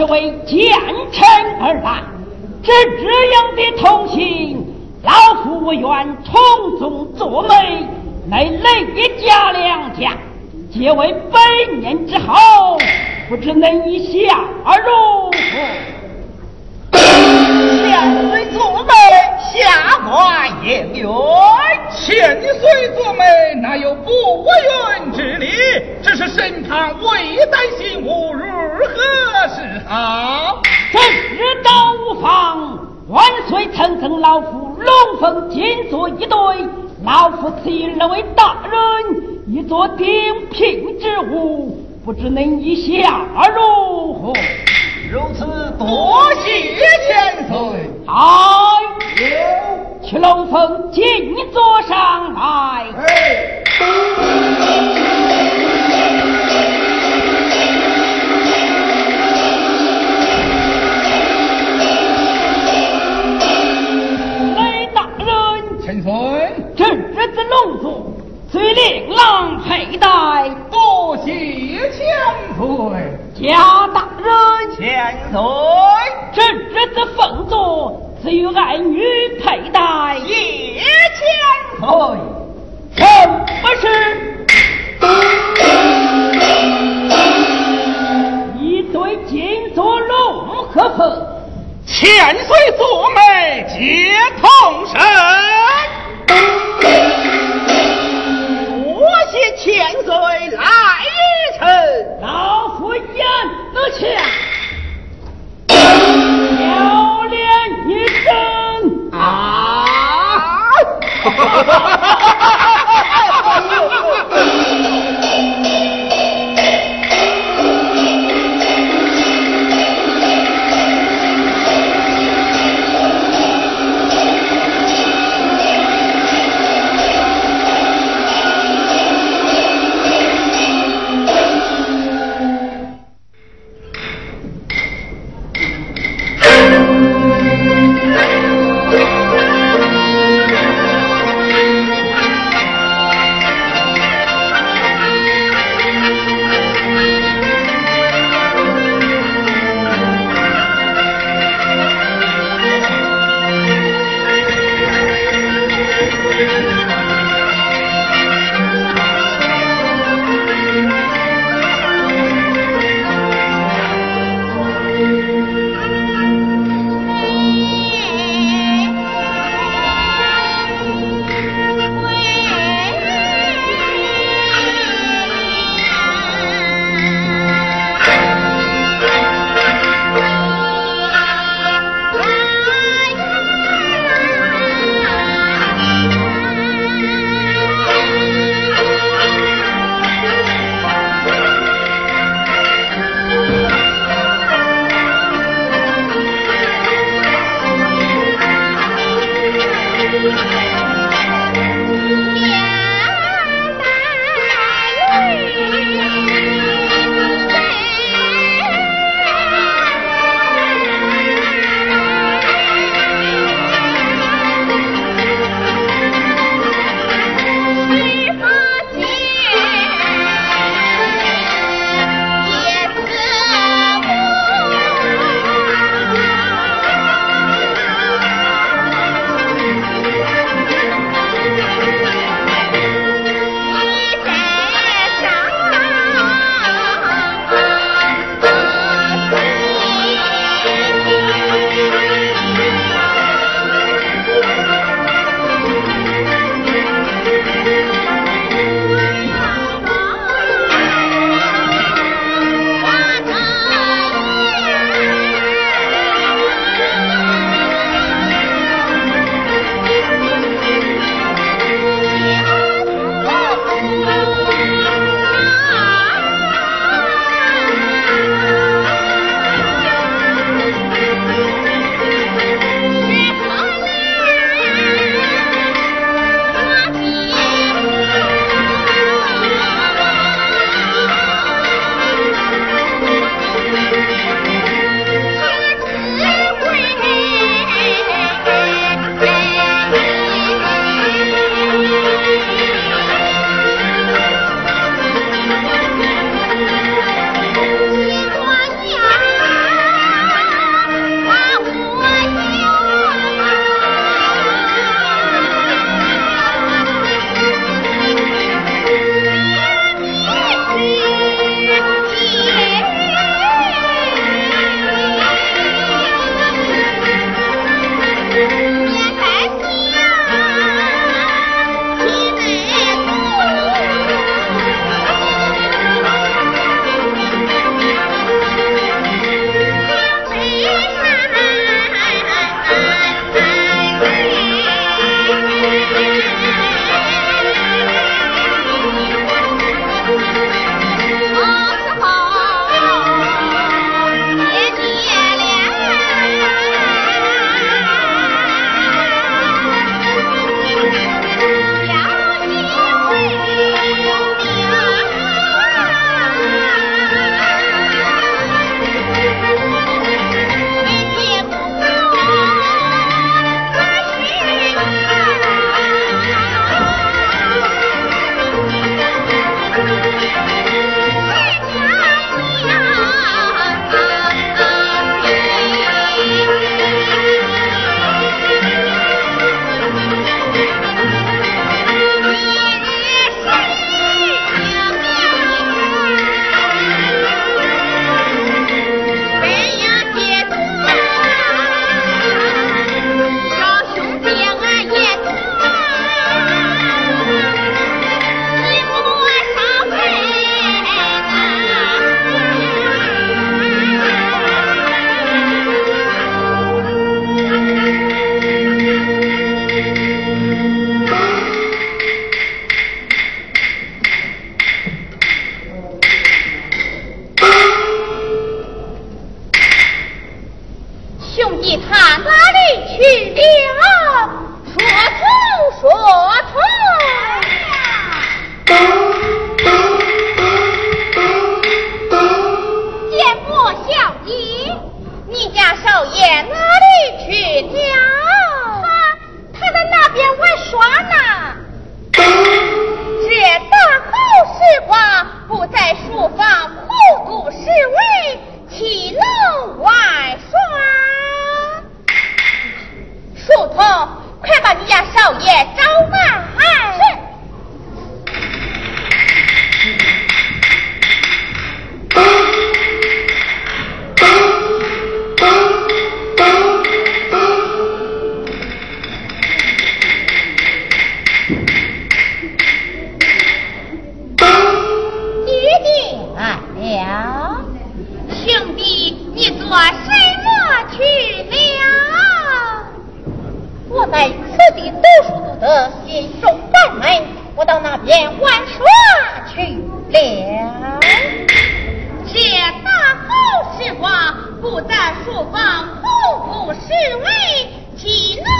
是为奸臣而来。这这样的同行，老夫我愿从中作媒，乃累家两家，皆为百年之好，不知恁意下如何？千岁做媒，下官应允。千岁做媒，哪有不允之理？只是身旁未担心无，如何是好？这世道无妨。万岁曾赠老夫龙凤金座一对，老夫赐二位大人一座顶品之物，不知恁意下如何？如此，多谢千岁。哎，去龙凤金座上来。人，千岁，这子龙座虽令郎佩戴，多谢千岁。贾大人，千岁，这日子奉座只有爱女佩戴，叶千岁，臣不是？一对金座龙和凤，千岁做媒皆同生。多谢千岁来一程，老夫言得下，小脸一睁啊！得心中赞门我到那边玩耍去了。且大好时光不在书房苦苦侍卫岂能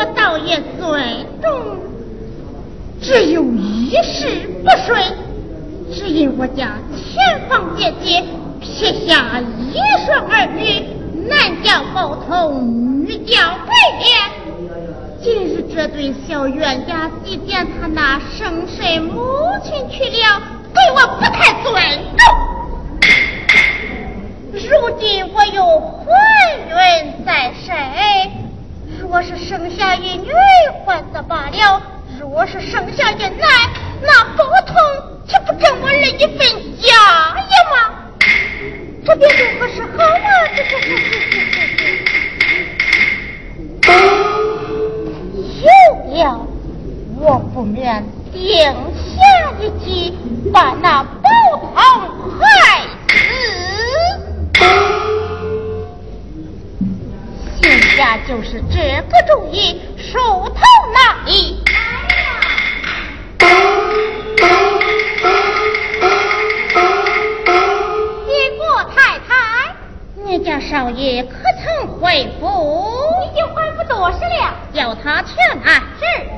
我倒也尊重。只有一事不顺，只因我家前房姐姐撇下一双儿女，男叫包头，女叫白莲。今日这对小冤家祭奠他那生身母亲去了，对我不太尊重。如今我又怀孕在身。若是生下一女，换的罢了；若是生下一男，那不同岂不挣我儿一份家业吗？这便如何是好啊？有了，我不免定下一计，把那包堂害。这就是这个主意疏通了一来呀太太你家少爷可曾回府？已经还不多时了。叫他全安置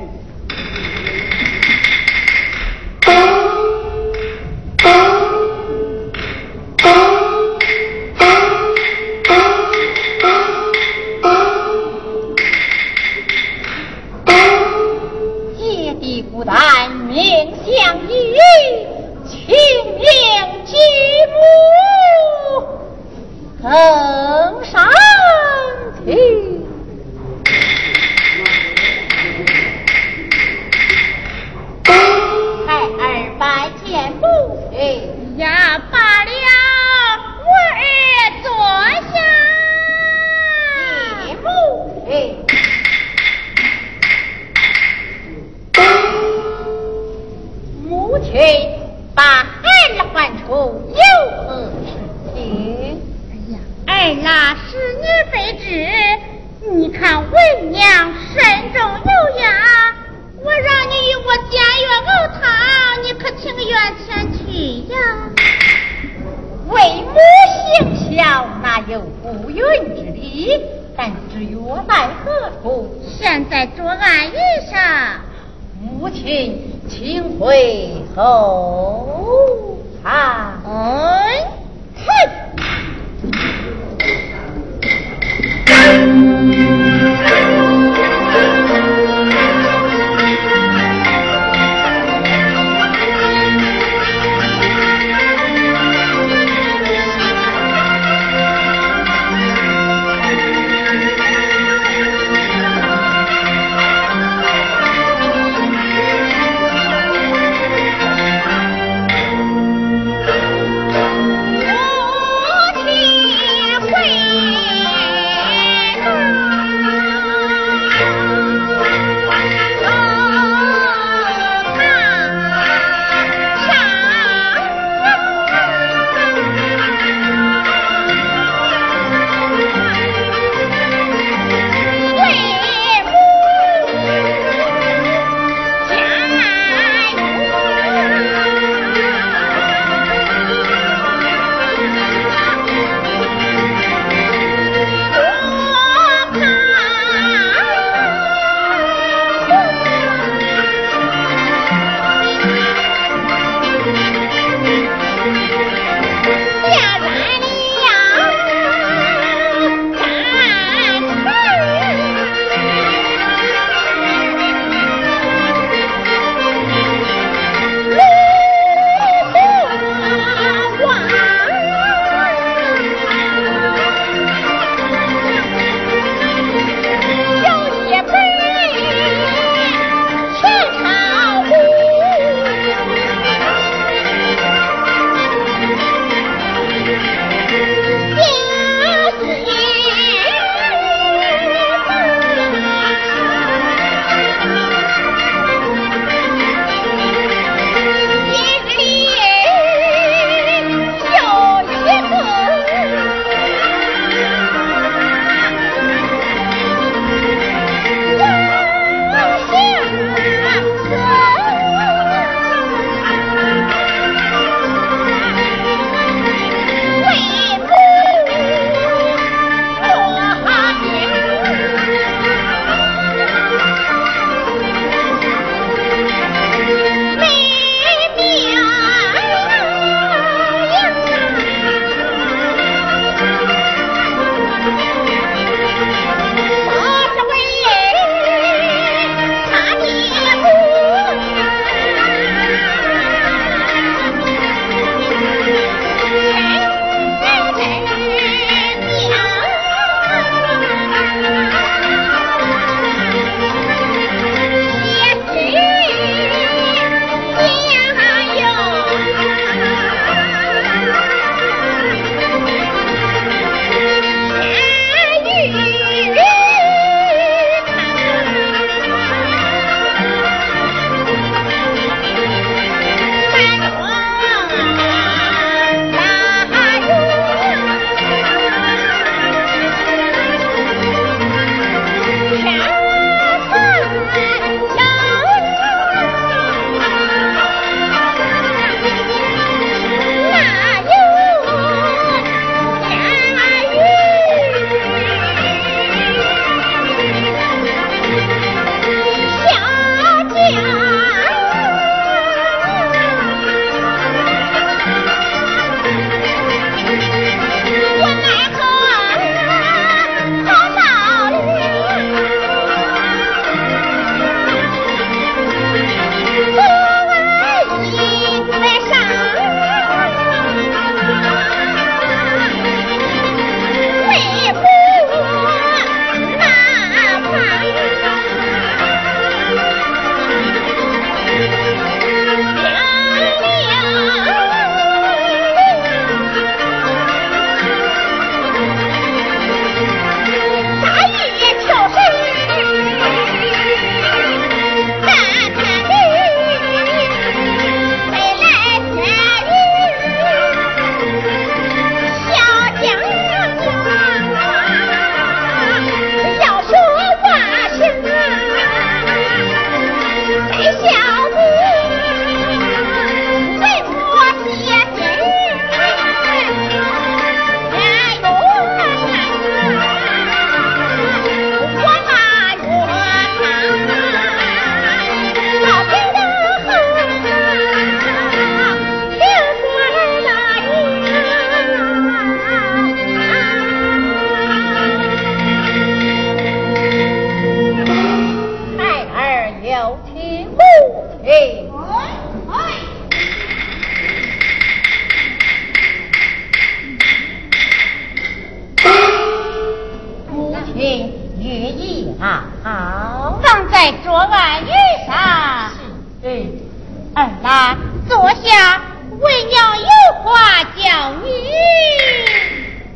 坐下，为娘有话叫你。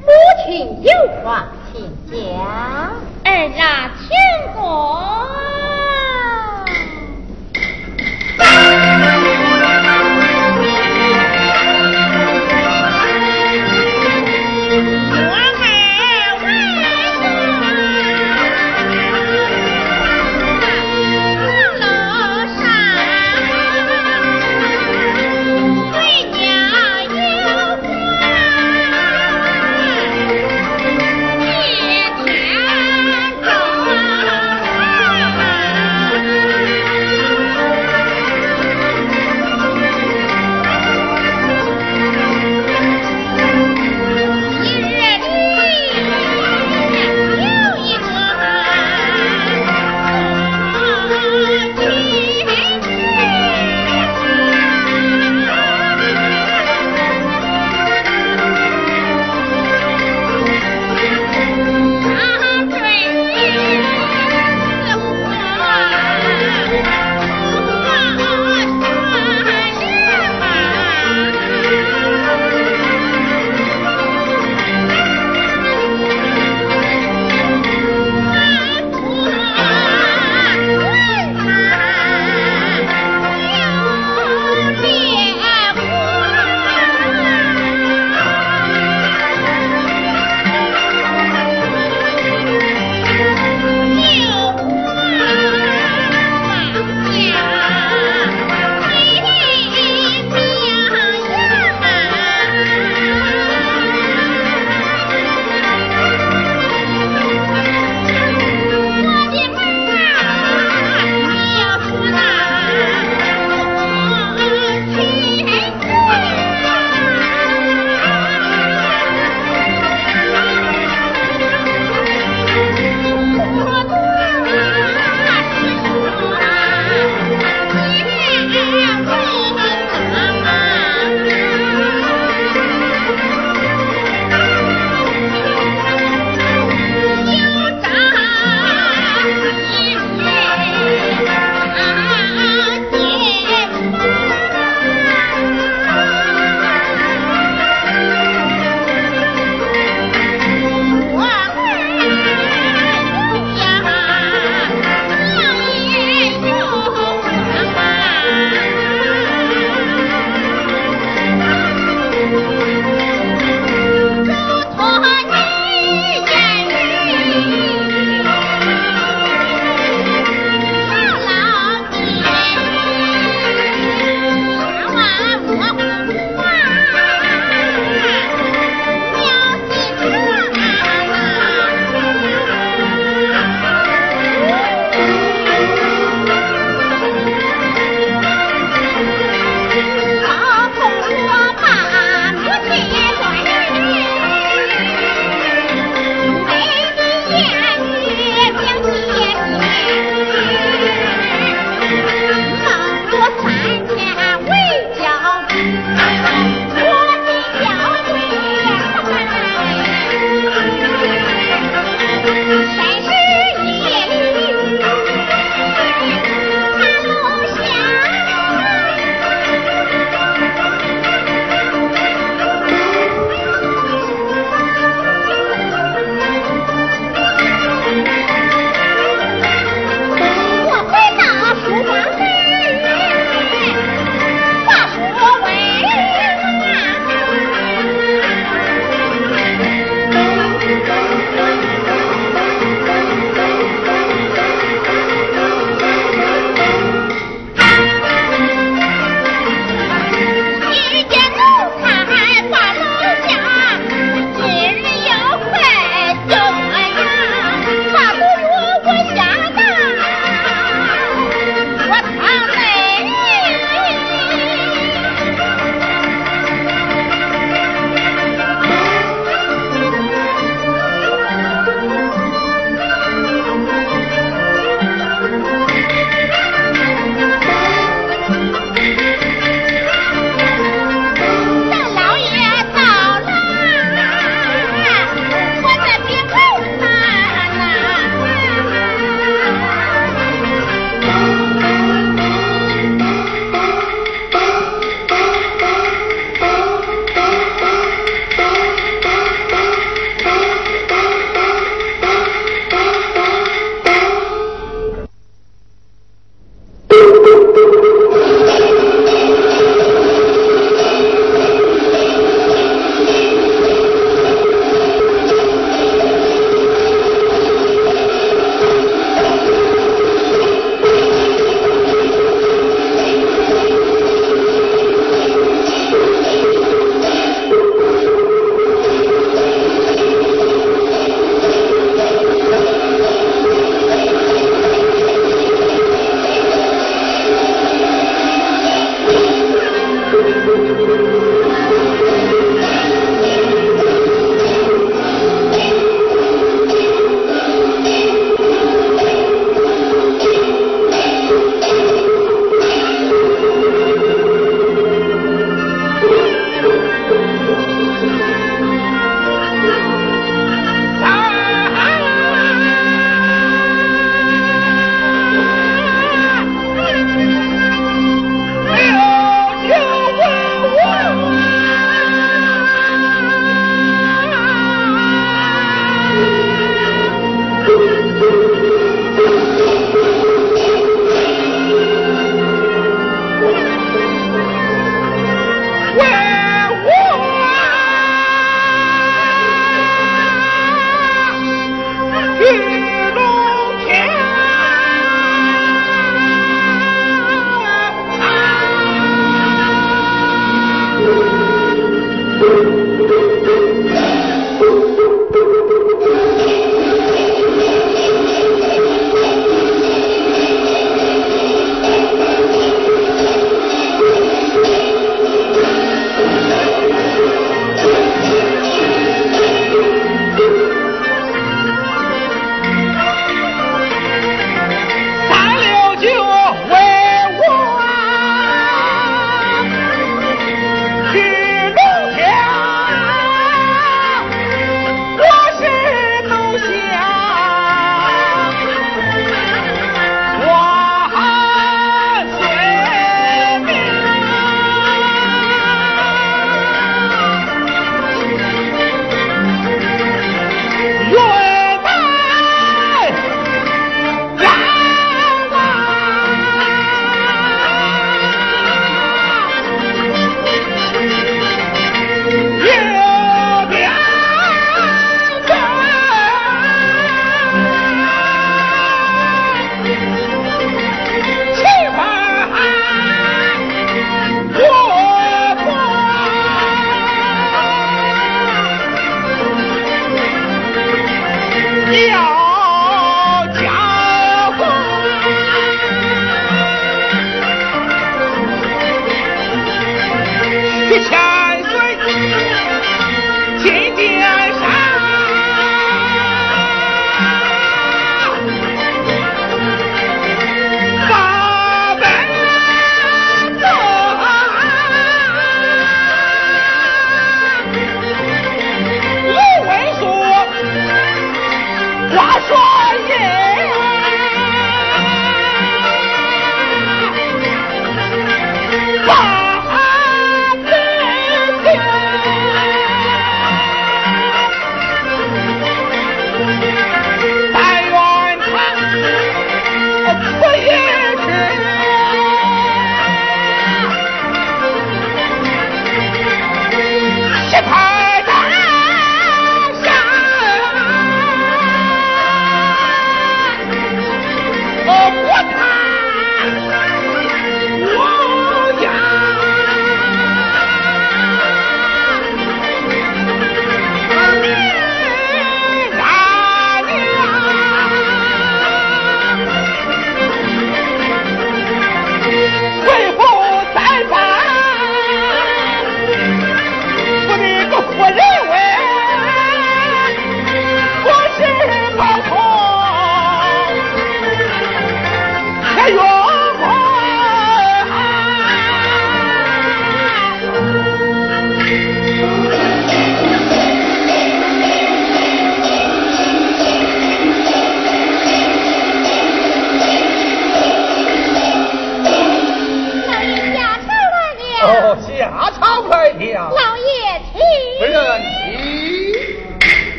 母亲有话请讲。儿啊请坐。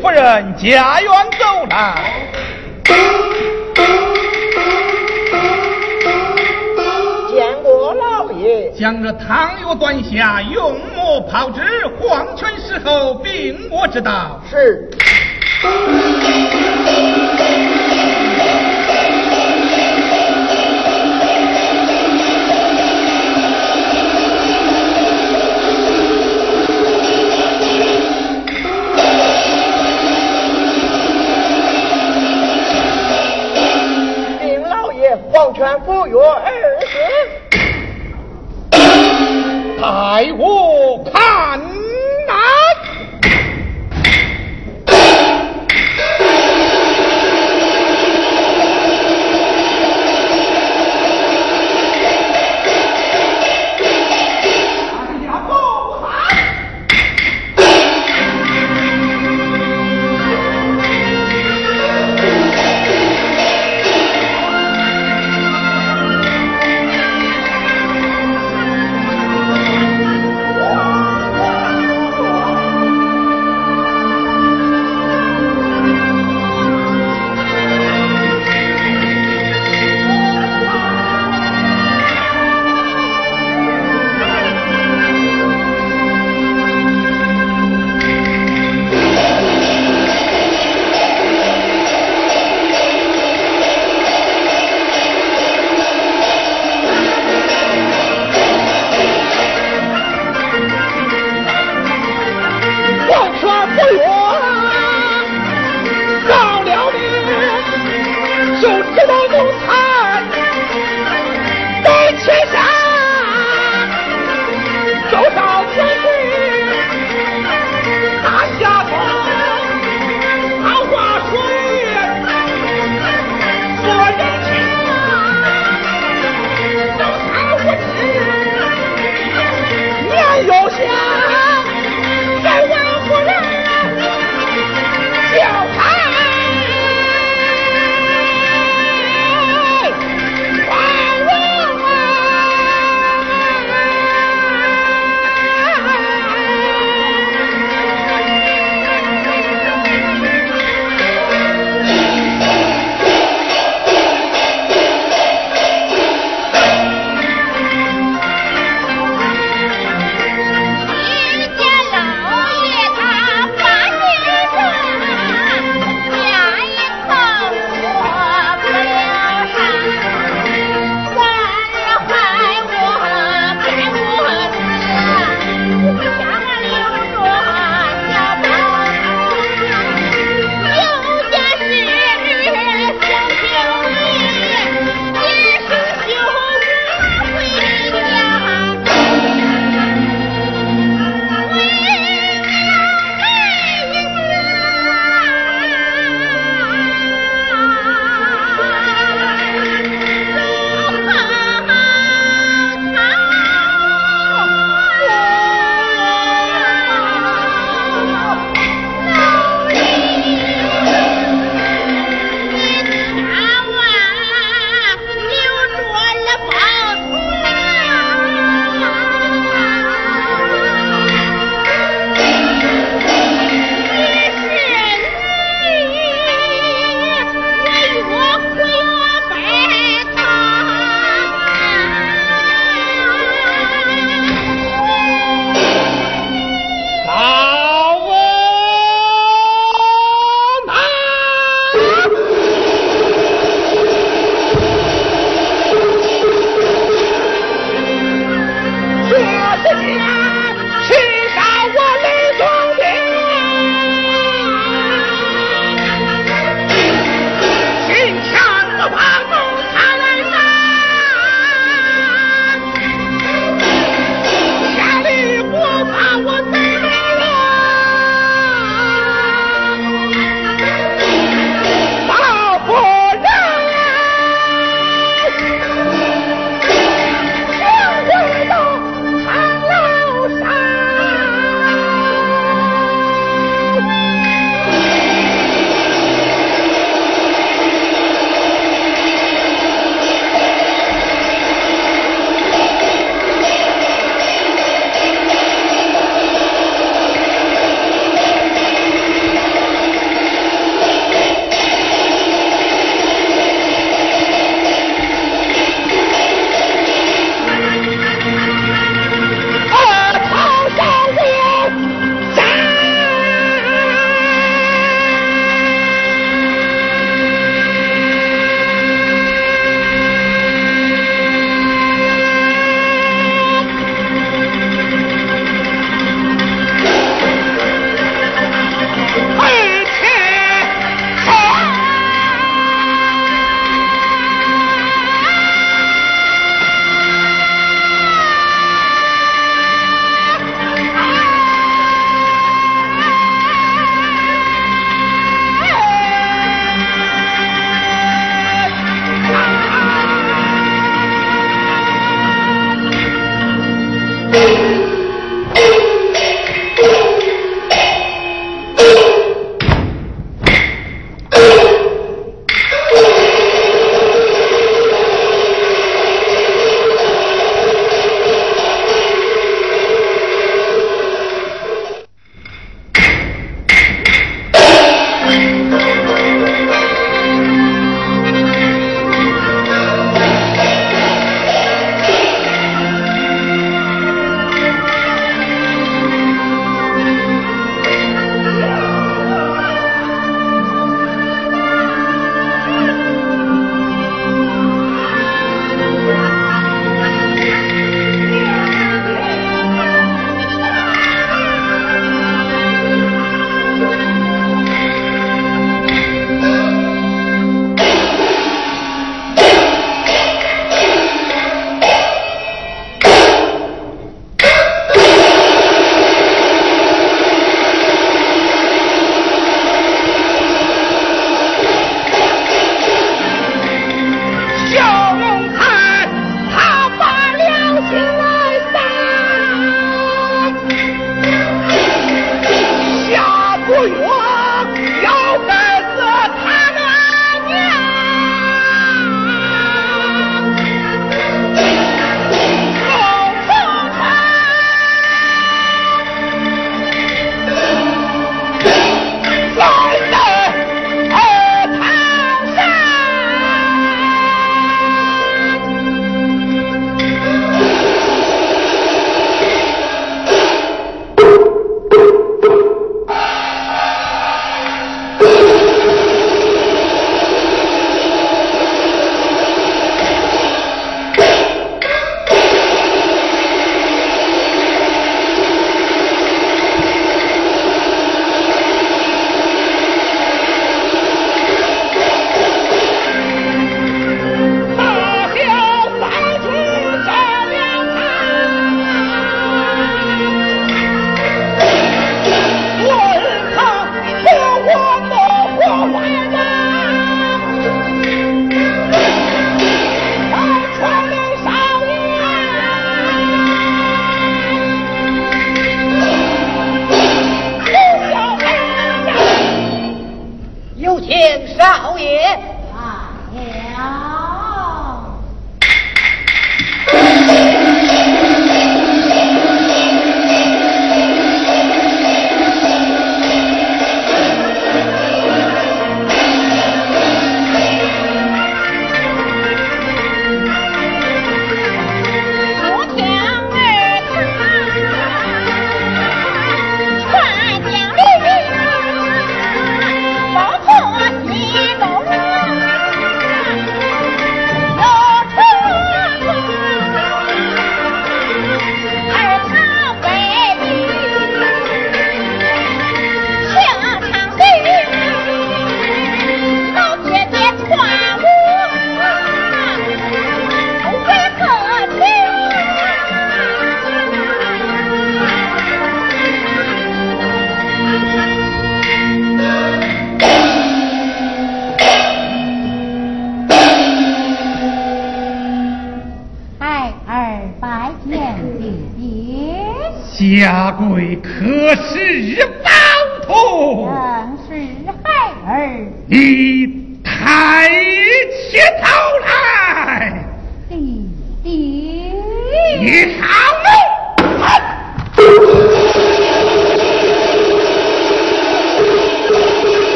夫人家园走来见过老爷。将这汤药端下用墨炮制黄泉时候病魔之道。是。全部有二十太后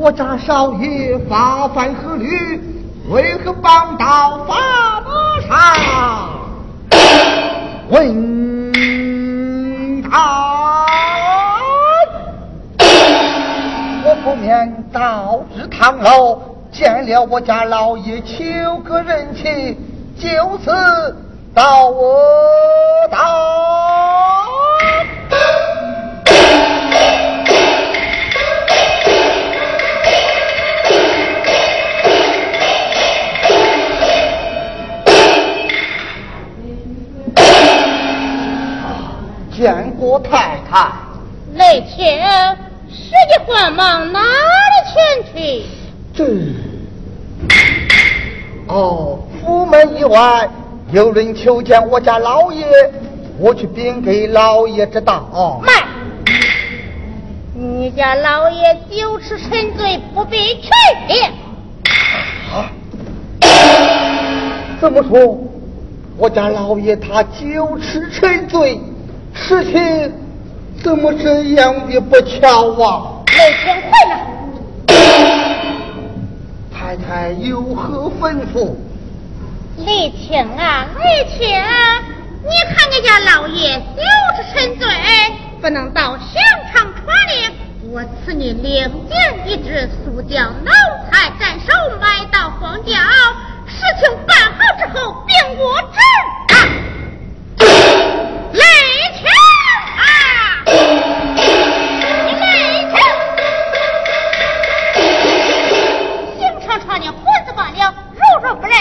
我家少爷发犯何律？为何绑到法马上？问他，我不免导至堂楼，见了我家老爷求个人情，就此到我到。见过太太。那天，时间慌忙，哪里前去？这……哦，府门以外有人求见我家老爷，我去禀给老爷知道。慢！你家老爷酒池沉醉，不必去。啊？怎么说？我家老爷他酒池沉醉？事情怎么这样的不巧啊？雷天快了，太太有何吩咐？李青啊，李青，你看你家老爷酒是沉醉，不能到香肠串里，我赐你另拣一只塑胶脑菜斩首，埋到荒郊。事情办好之后，禀我知。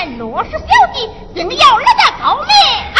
如若不然，落实小弟，定要人家高明。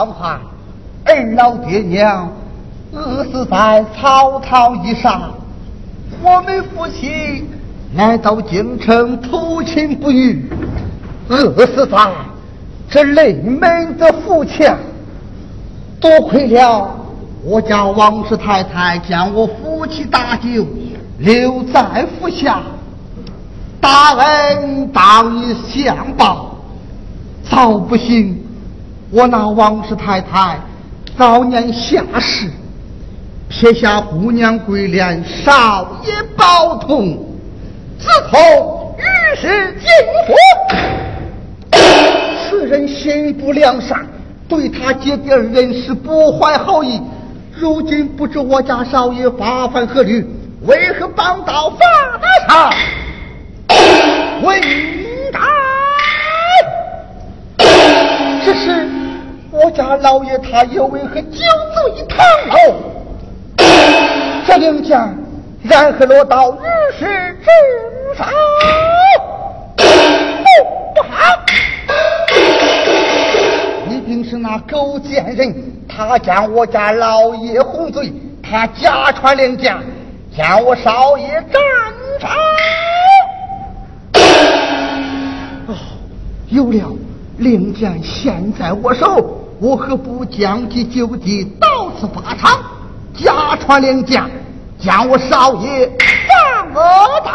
老汉，二老爹娘饿死在草草一上，我们夫妻来到京城偷情不遇，饿死在这内门的府前。多亏了我家王氏太太将我夫妻大救留在府下，大恩当以相报。早不行，我那王氏太太。早年下世，撇下姑娘桂莲，少爷宝通，自从与 世尽夫。此人心不良善，对他姐弟二人是不怀好意。如今不知我家少爷发犯何律，为何帮到法大上？问答。只是。我家老爷他有为何酒醉一堂楼？这令箭然后落到御史之手？不好！一定是那狗贱人，他将我家老爷哄醉，他假传令箭，将我少爷斩杀。哦，有了，令箭现在我手。我何不将计就计，到此法场，假传令将，将我少爷放我刀。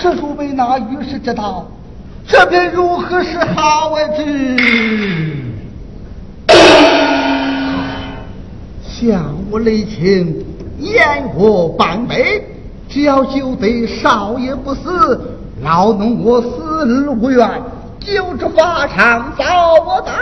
这若为那御史知道，这便如何是好为之？向我雷情，言我半杯。只要救得少爷不死，老奴我死而无怨，就这法场遭我打。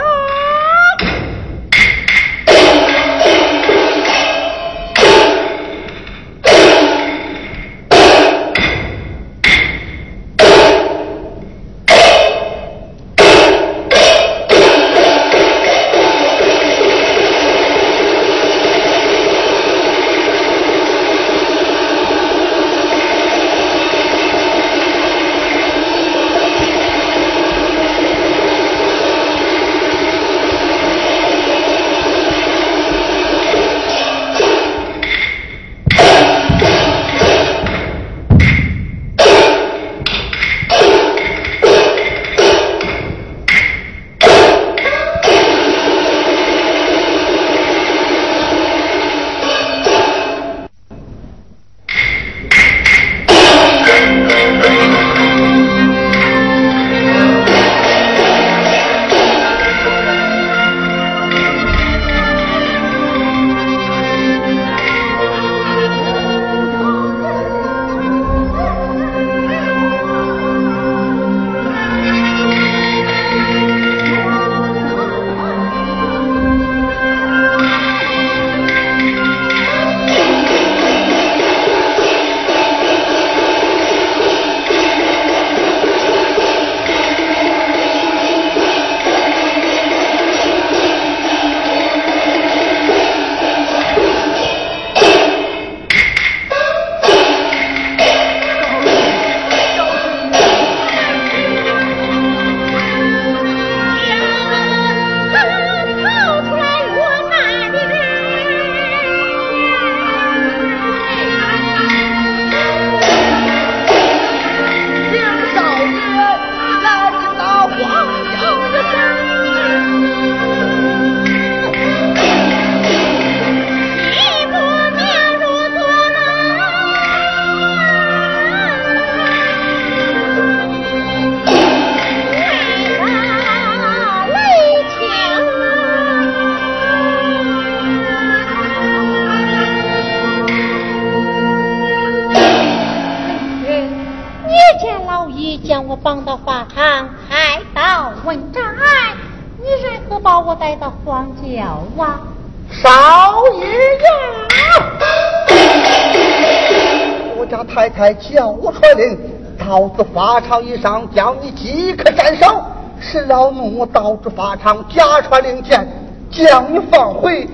朝衣裳，叫你即刻斩首。是老奴到这法场假传令箭，将你放回。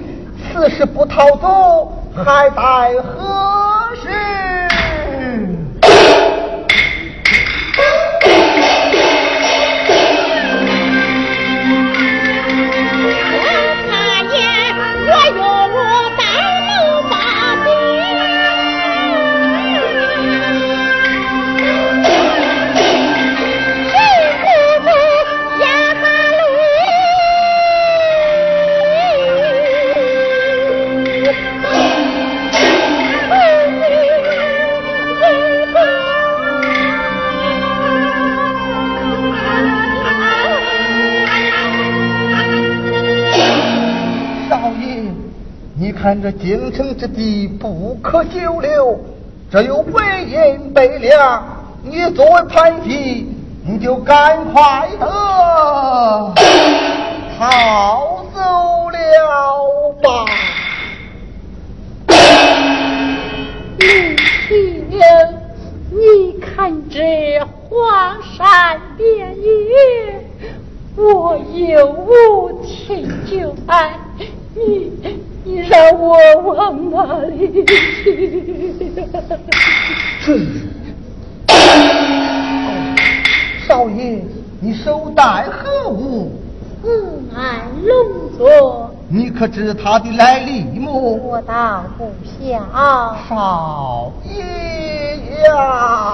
此时不逃走，还待何看这京城之地不可久留，这有魏延悲凉，你作为叛逆，你就赶快的逃 走了吧。李青，你看。攀至荒山边野，我又无情就爱你，你让我往哪里去？少爷，你手戴何物？恩爱龙座，你可知他的来历么？我倒不晓。少爷呀！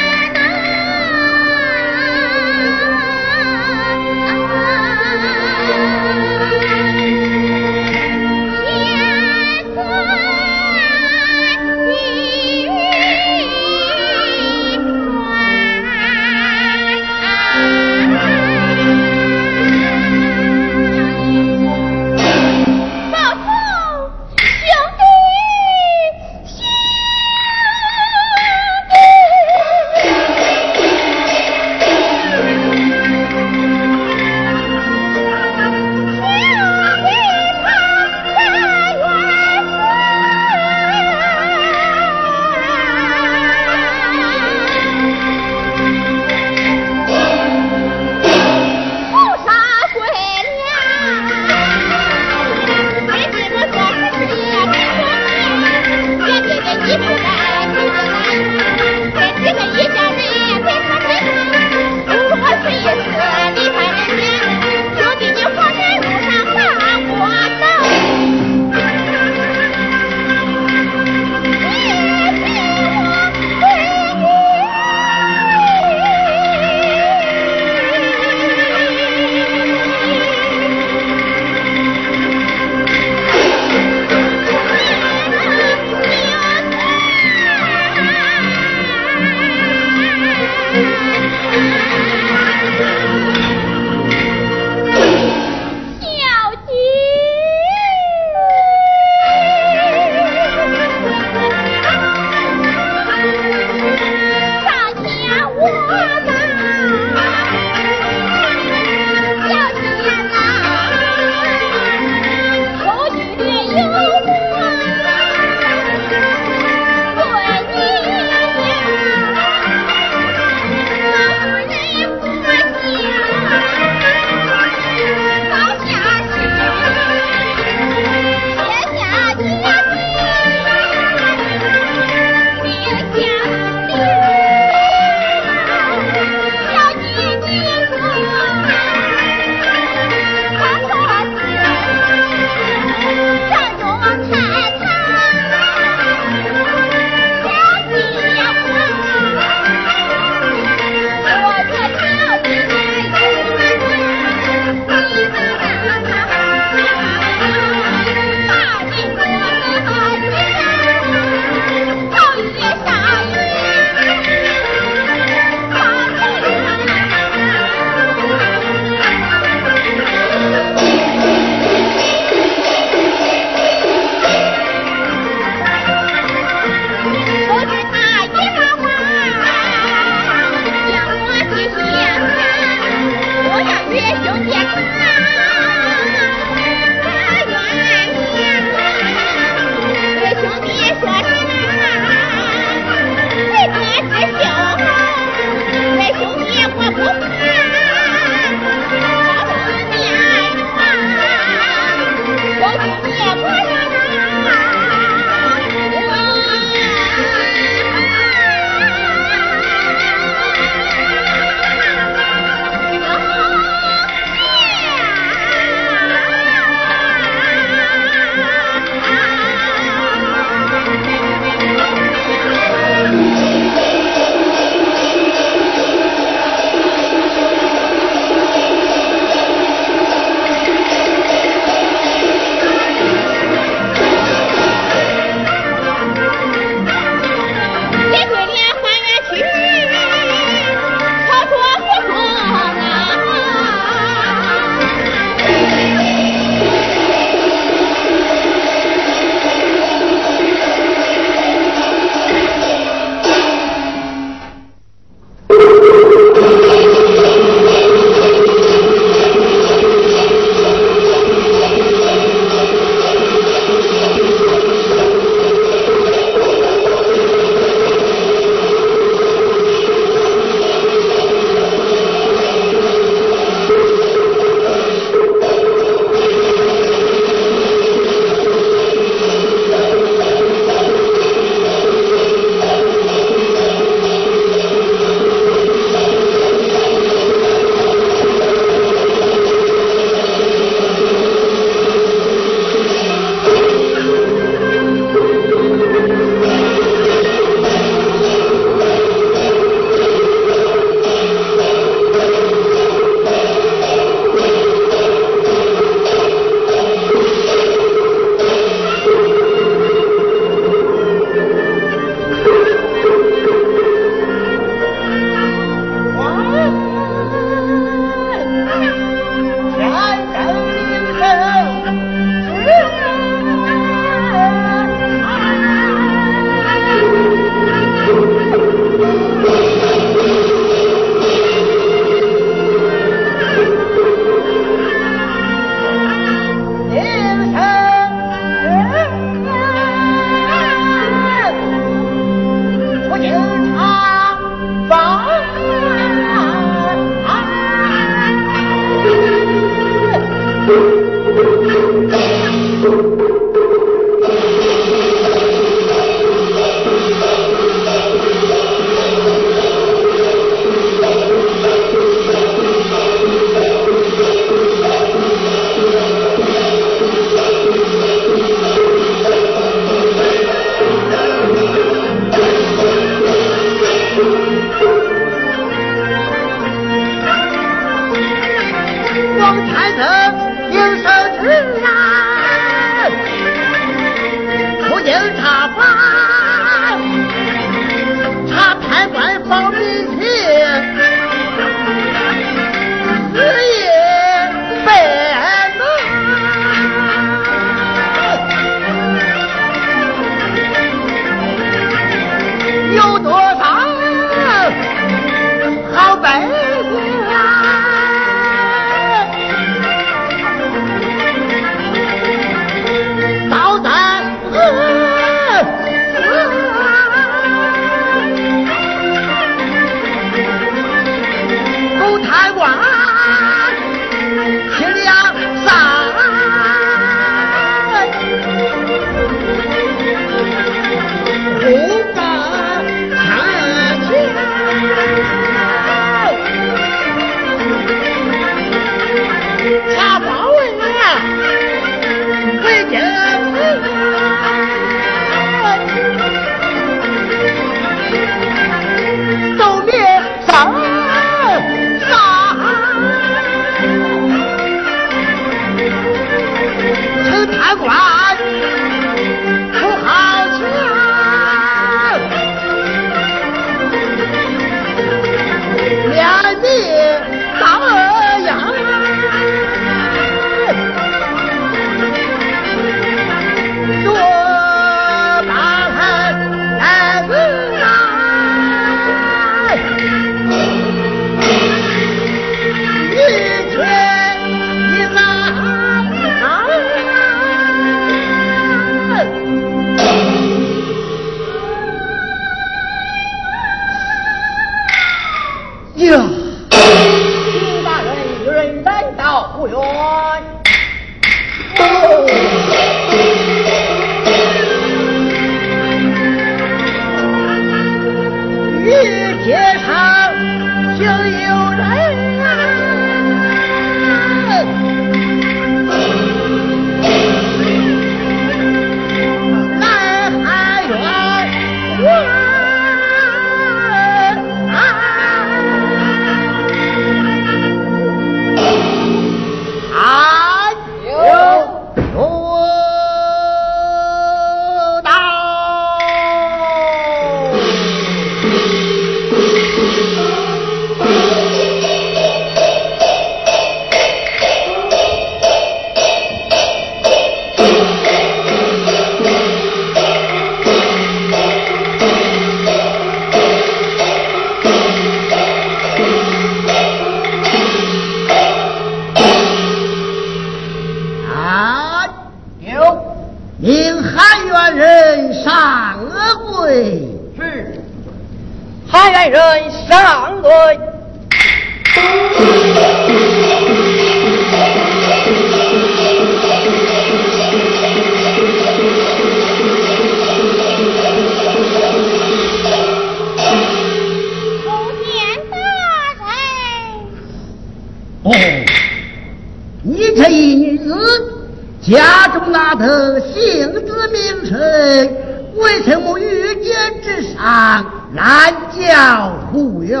南郊护院，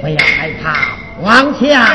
不要害怕，往下。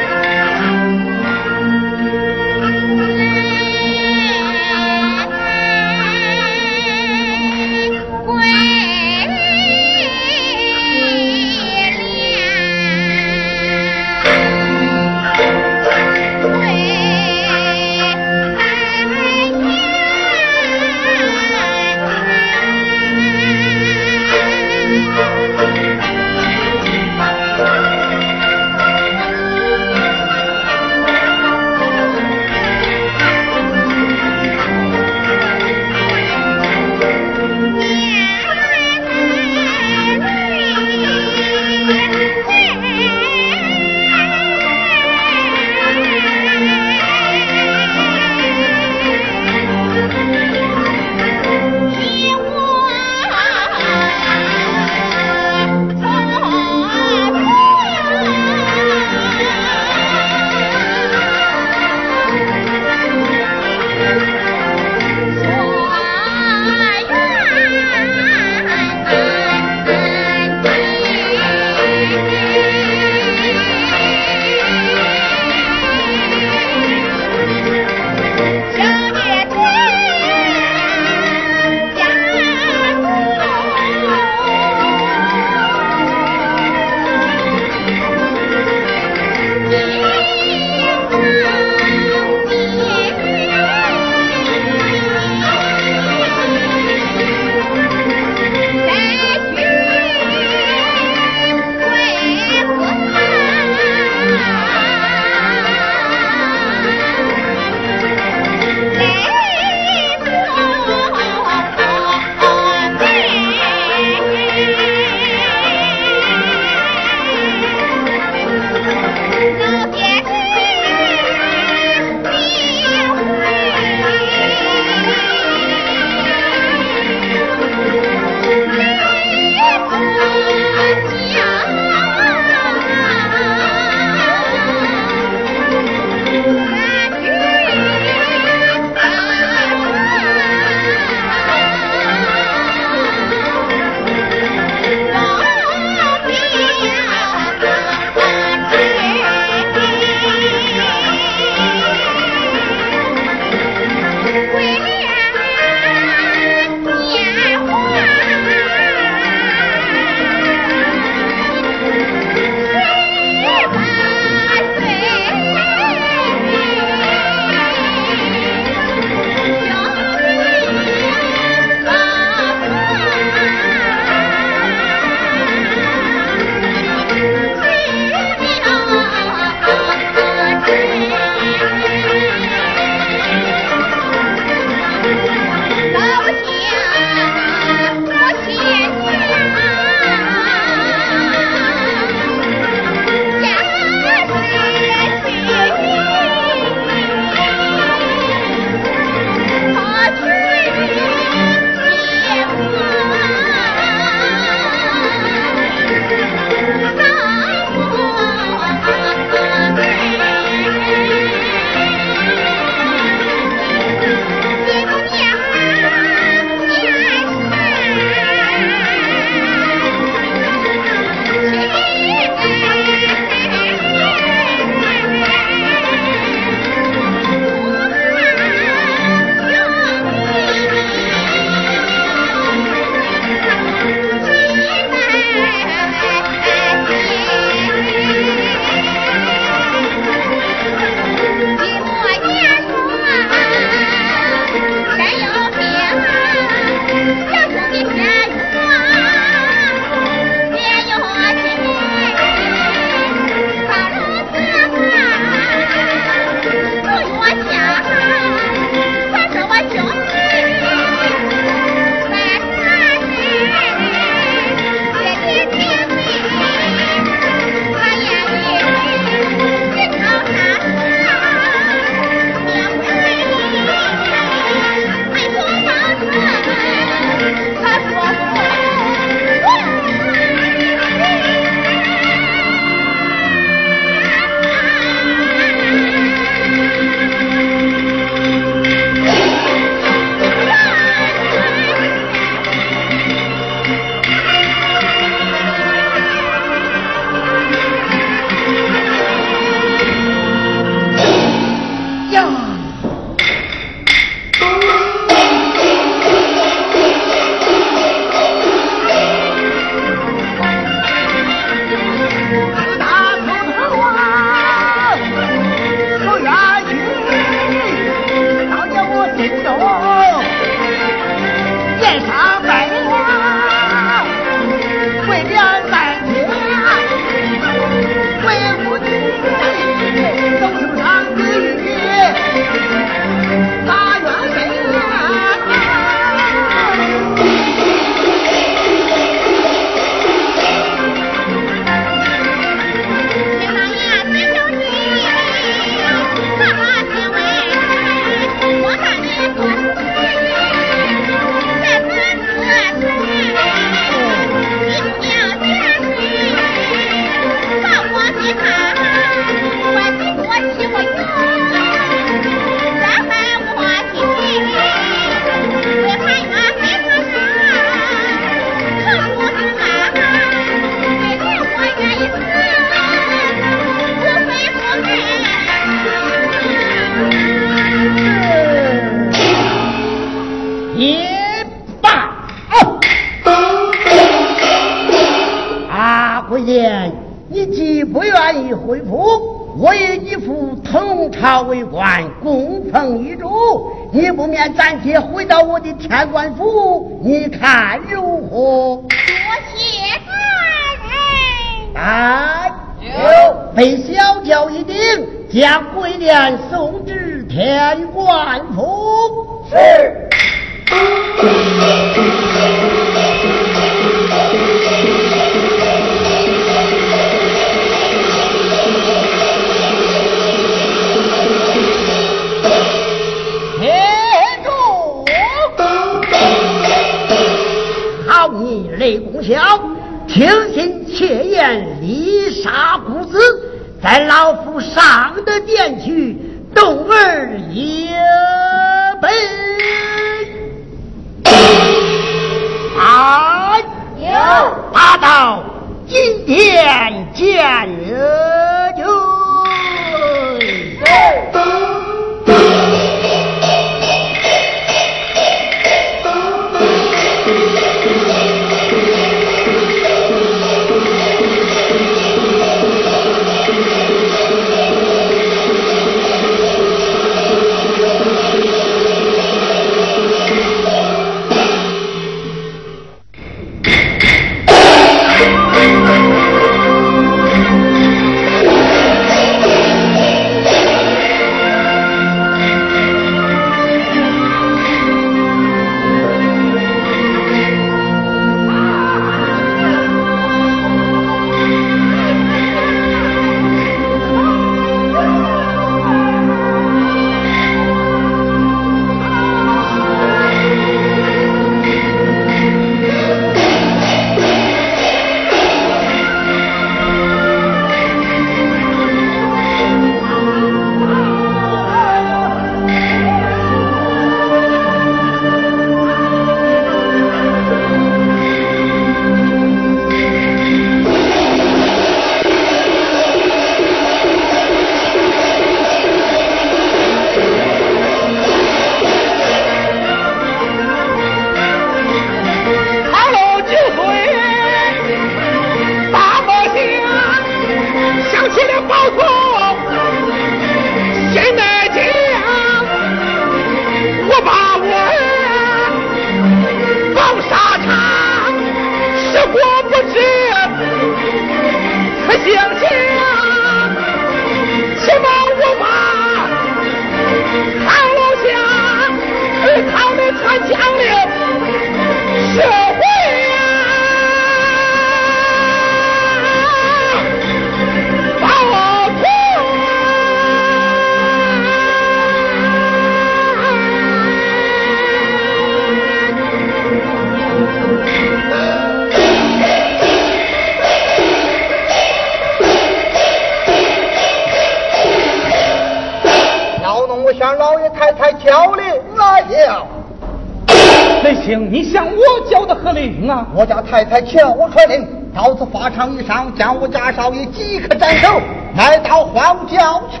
太太，且我传令，到此法场一上，将我家少爷即刻斩首，带到荒郊去。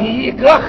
你个。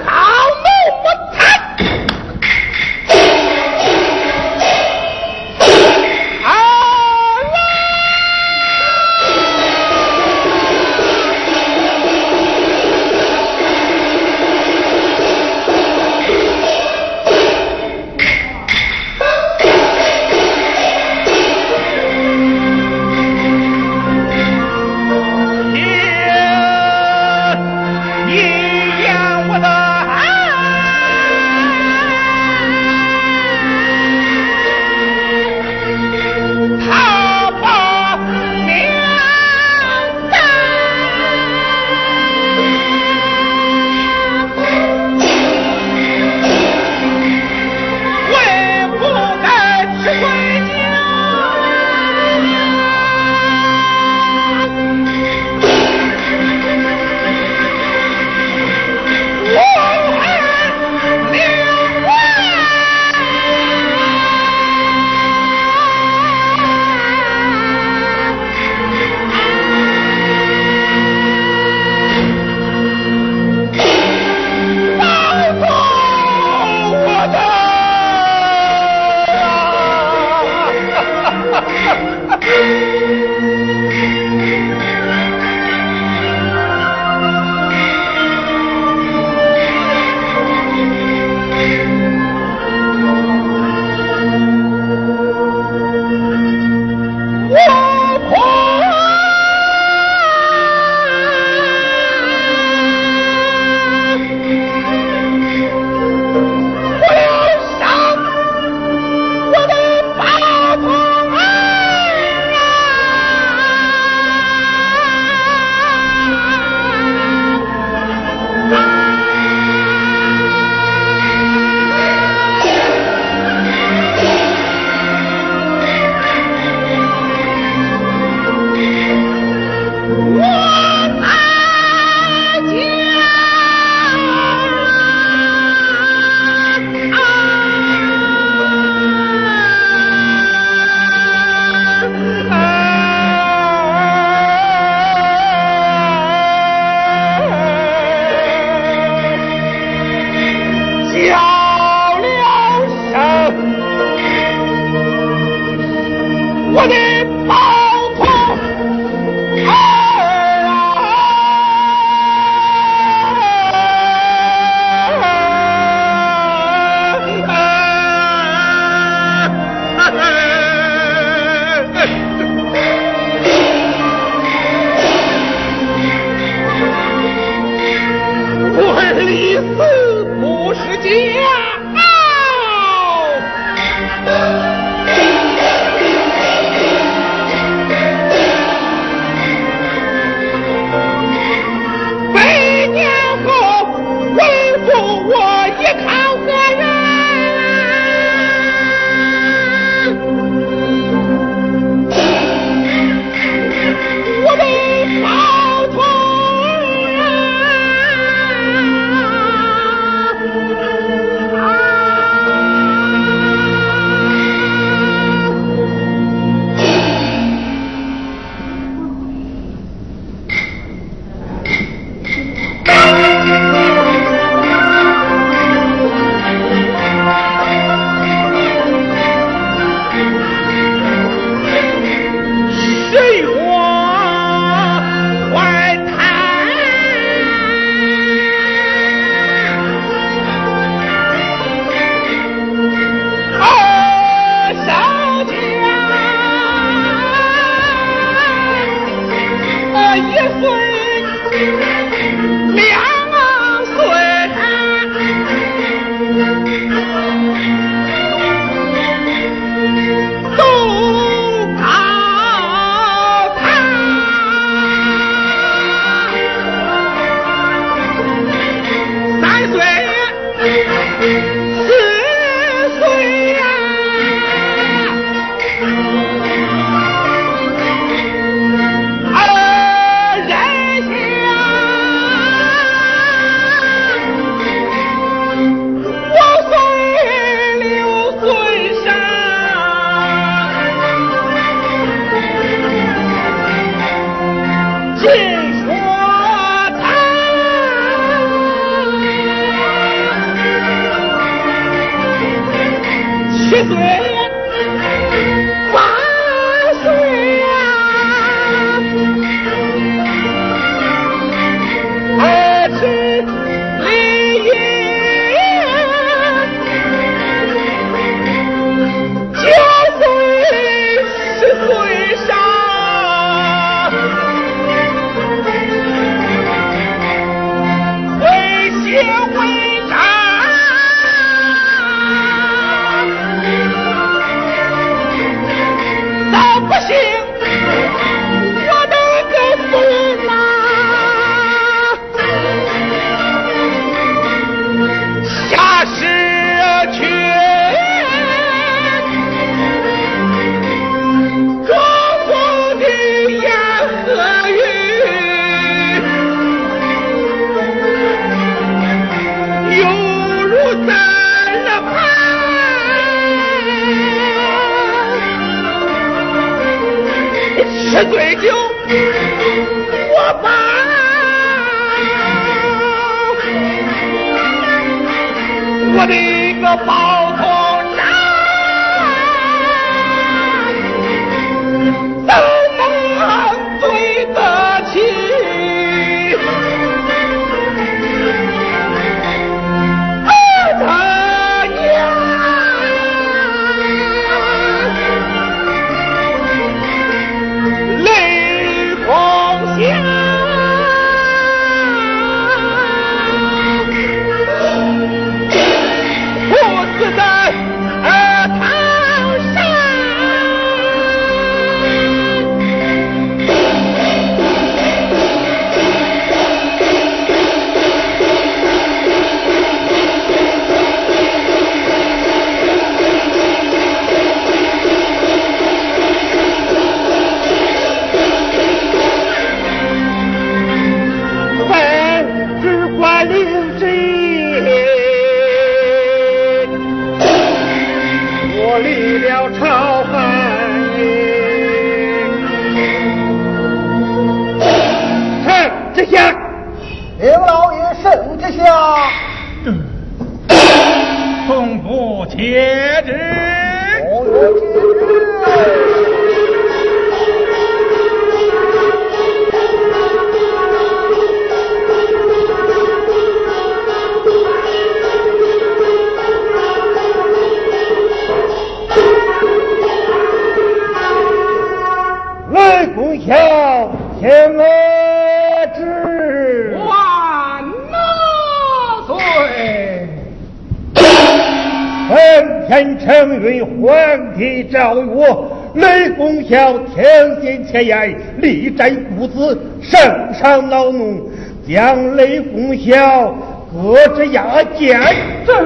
前言力战故子，圣上恼怒，将雷公孝革职押监。老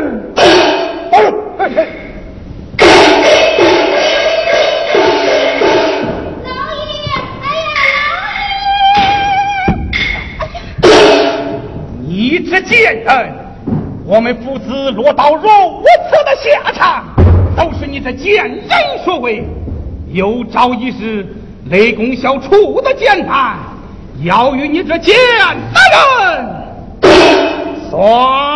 爷，你这贱人，我们父子落到如此的下场，都是你这贱。有朝一日。雷公小楚的剑派，要与你这贱的人算